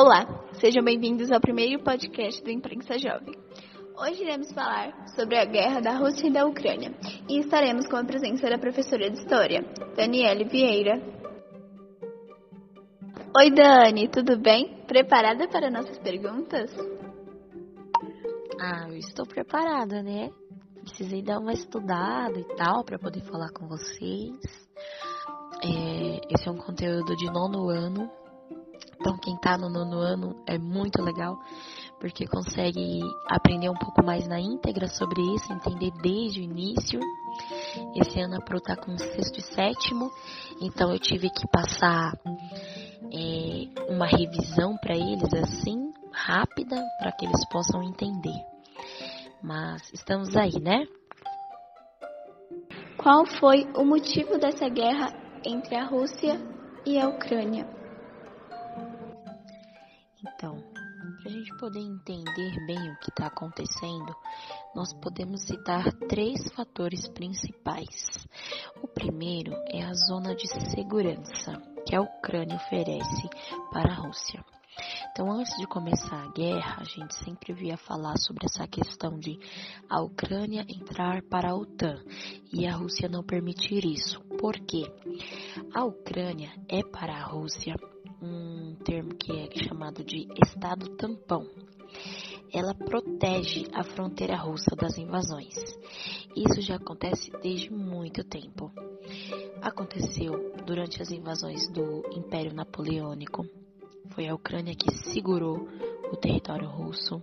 Olá, sejam bem-vindos ao primeiro podcast do Imprensa Jovem. Hoje iremos falar sobre a guerra da Rússia e da Ucrânia e estaremos com a presença da professora de História, Daniele Vieira. Oi, Dani, tudo bem? Preparada para nossas perguntas? Ah, eu estou preparada, né? Precisei dar uma estudada e tal para poder falar com vocês. É, esse é um conteúdo de nono ano. Então, quem tá no nono ano é muito legal, porque consegue aprender um pouco mais na íntegra sobre isso, entender desde o início. Esse ano a Pro tá com sexto e sétimo, então eu tive que passar é, uma revisão para eles assim, rápida, para que eles possam entender. Mas estamos aí, né? Qual foi o motivo dessa guerra entre a Rússia e a Ucrânia? Então, para a gente poder entender bem o que está acontecendo, nós podemos citar três fatores principais. O primeiro é a zona de segurança que a Ucrânia oferece para a Rússia. Então, antes de começar a guerra, a gente sempre via falar sobre essa questão de a Ucrânia entrar para a OTAN e a Rússia não permitir isso. Por quê? A Ucrânia é para a Rússia um termo que é chamado de Estado tampão. Ela protege a fronteira russa das invasões. Isso já acontece desde muito tempo. Aconteceu durante as invasões do Império Napoleônico, foi a Ucrânia que segurou o território russo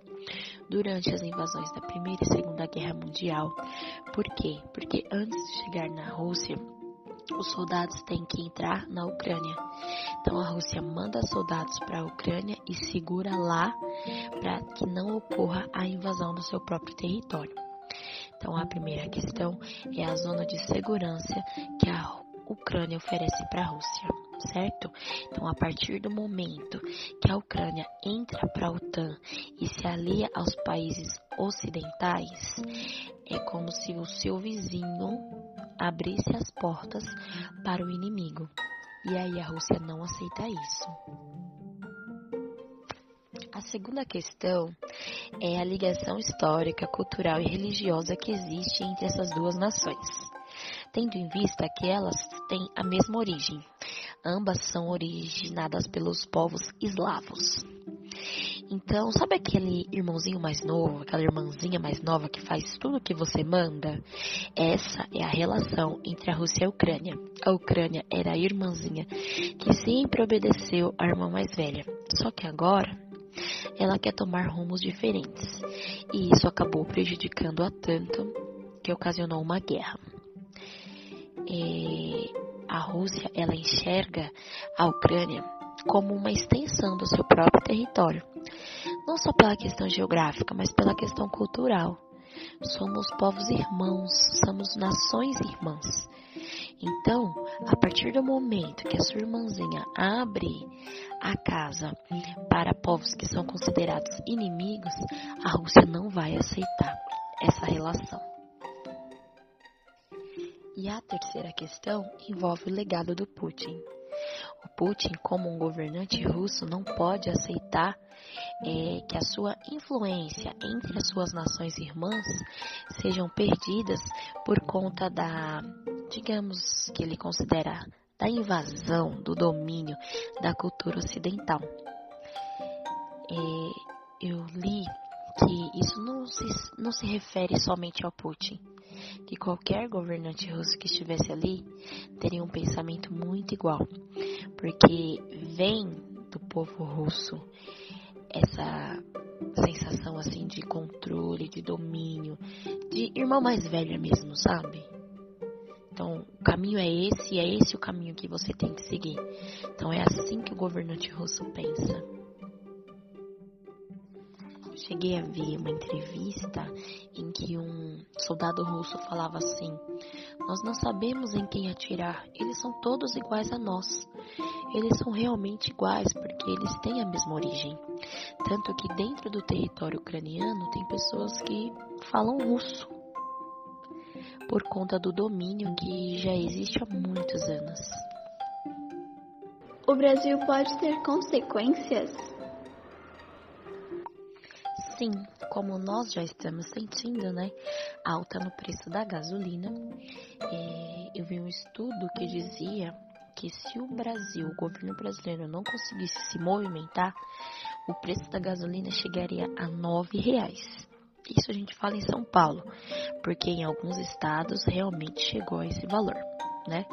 durante as invasões da Primeira e Segunda Guerra Mundial. Por quê? Porque antes de chegar na Rússia, os soldados têm que entrar na Ucrânia. Então a Rússia manda soldados para a Ucrânia e segura lá para que não ocorra a invasão do seu próprio território. Então a primeira questão é a zona de segurança que a Ucrânia oferece para a Rússia certo? Então, a partir do momento que a Ucrânia entra para a OTAN e se alia aos países ocidentais, é como se o seu vizinho abrisse as portas para o inimigo. E aí a Rússia não aceita isso. A segunda questão é a ligação histórica, cultural e religiosa que existe entre essas duas nações, tendo em vista que elas têm a mesma origem, Ambas são originadas pelos povos eslavos. Então, sabe aquele irmãozinho mais novo, aquela irmãzinha mais nova que faz tudo o que você manda? Essa é a relação entre a Rússia e a Ucrânia. A Ucrânia era a irmãzinha que sempre obedeceu à irmã mais velha. Só que agora ela quer tomar rumos diferentes. E isso acabou prejudicando-a tanto que ocasionou uma guerra. É, a Rússia ela enxerga a Ucrânia como uma extensão do seu próprio território, não só pela questão geográfica, mas pela questão cultural. Somos povos irmãos, somos nações irmãs. Então, a partir do momento que a sua irmãzinha abre a casa para povos que são considerados inimigos, a Rússia não vai aceitar essa relação. E a terceira questão envolve o legado do Putin. O Putin, como um governante russo, não pode aceitar é, que a sua influência entre as suas nações irmãs sejam perdidas por conta da, digamos que ele considera, da invasão, do domínio da cultura ocidental. É, eu li que isso não se, não se refere somente ao Putin, que qualquer governante russo que estivesse ali teria um pensamento muito igual, porque vem do povo russo essa sensação assim de controle, de domínio, de irmão mais velho mesmo, sabe? Então, o caminho é esse, é esse o caminho que você tem que seguir. Então, é assim que o governante russo pensa cheguei a ver uma entrevista em que um soldado russo falava assim: Nós não sabemos em quem atirar, eles são todos iguais a nós. Eles são realmente iguais porque eles têm a mesma origem. Tanto que dentro do território ucraniano tem pessoas que falam russo por conta do domínio que já existe há muitos anos. O Brasil pode ter consequências assim como nós já estamos sentindo, né, alta no preço da gasolina, é, eu vi um estudo que dizia que se o Brasil, o governo brasileiro, não conseguisse se movimentar, o preço da gasolina chegaria a nove reais. Isso a gente fala em São Paulo, porque em alguns estados realmente chegou a esse valor, né?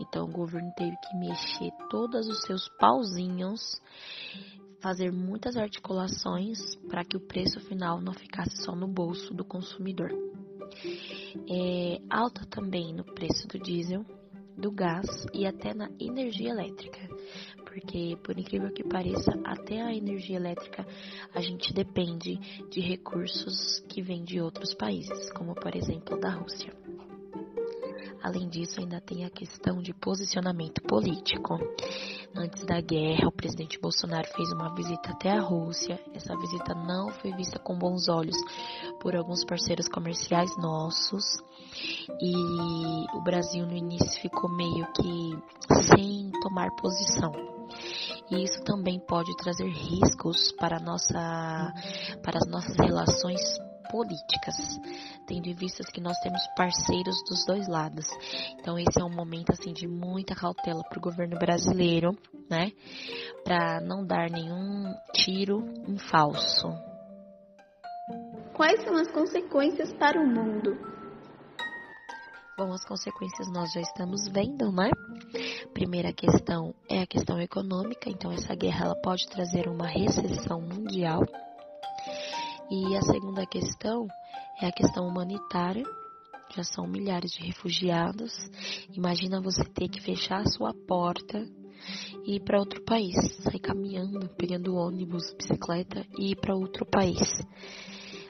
Então o governo teve que mexer todos os seus pauzinhos, fazer muitas articulações para que o preço final não ficasse só no bolso do consumidor. É, alta também no preço do diesel, do gás e até na energia elétrica. Porque, por incrível que pareça, até a energia elétrica a gente depende de recursos que vêm de outros países, como por exemplo da Rússia. Além disso, ainda tem a questão de posicionamento político. Antes da guerra, o presidente Bolsonaro fez uma visita até a Rússia. Essa visita não foi vista com bons olhos por alguns parceiros comerciais nossos. E o Brasil no início ficou meio que sem tomar posição. E isso também pode trazer riscos para, nossa, para as nossas relações políticas, tendo em vista que nós temos parceiros dos dois lados. Então esse é um momento assim de muita cautela para o governo brasileiro, né, para não dar nenhum tiro em falso. Quais são as consequências para o mundo? Bom, as consequências nós já estamos vendo, né? Primeira questão é a questão econômica, então essa guerra ela pode trazer uma recessão mundial. E a segunda questão é a questão humanitária. Já são milhares de refugiados. Imagina você ter que fechar a sua porta e ir para outro país, sair caminhando, pegando ônibus, bicicleta e ir para outro país.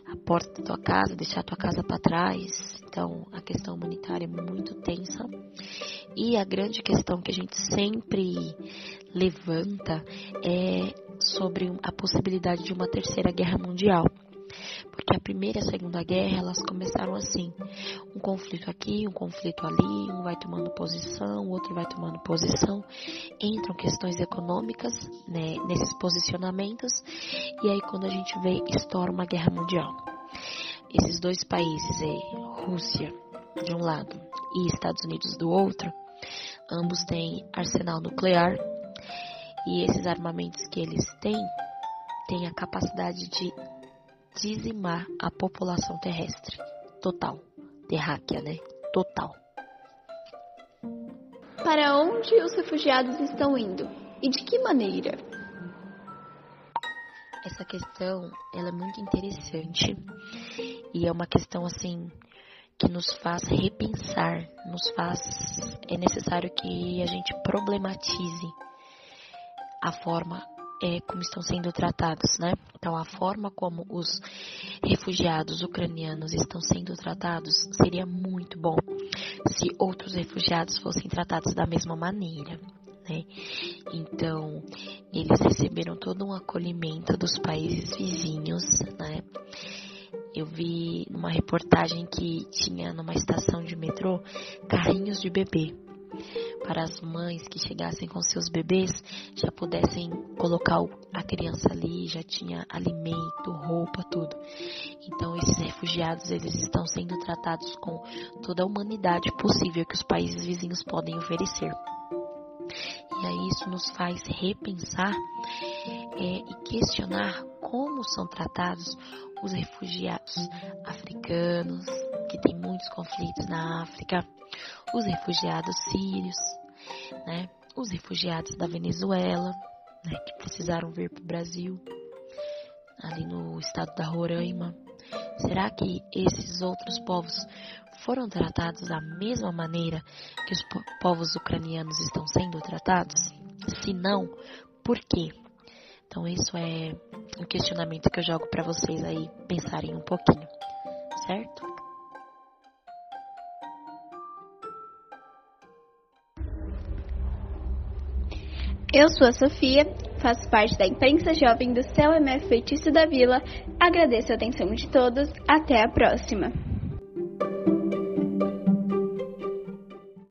A porta da tua casa, deixar a tua casa para trás. Então, a questão humanitária é muito tensa. E a grande questão que a gente sempre levanta é sobre a possibilidade de uma terceira guerra mundial. Porque a primeira e a segunda guerra, elas começaram assim, um conflito aqui, um conflito ali, um vai tomando posição, o outro vai tomando posição, entram questões econômicas né, nesses posicionamentos, e aí quando a gente vê, estoura uma guerra mundial. Esses dois países, é Rússia de um lado e Estados Unidos do outro, ambos têm arsenal nuclear, e esses armamentos que eles têm têm a capacidade de dizimar a população terrestre. Total. Terráquea, né? Total. Para onde os refugiados estão indo? E de que maneira? Essa questão, ela é muito interessante. E é uma questão, assim, que nos faz repensar, nos faz... É necessário que a gente problematize a forma é, como estão sendo tratados, né? Então, a forma como os refugiados ucranianos estão sendo tratados seria muito bom se outros refugiados fossem tratados da mesma maneira. Né? Então, eles receberam todo um acolhimento dos países vizinhos, né? Eu vi numa reportagem que tinha numa estação de metrô carrinhos de bebê para as mães que chegassem com seus bebês já pudessem colocar a criança ali, já tinha alimento, roupa, tudo. Então esses refugiados eles estão sendo tratados com toda a humanidade possível que os países vizinhos podem oferecer. E aí isso nos faz repensar é, e questionar como são tratados os refugiados africanos, que tem muitos conflitos na África, os refugiados sírios, né? Os refugiados da Venezuela, né? Que precisaram vir para o Brasil, ali no estado da Roraima. Será que esses outros povos foram tratados da mesma maneira que os povos ucranianos estão sendo tratados? Se não, por quê? Então, isso é um questionamento que eu jogo para vocês aí pensarem um pouquinho, certo? Eu sou a Sofia, faço parte da imprensa jovem do CELMF Feitiço da Vila. Agradeço a atenção de todos. Até a próxima.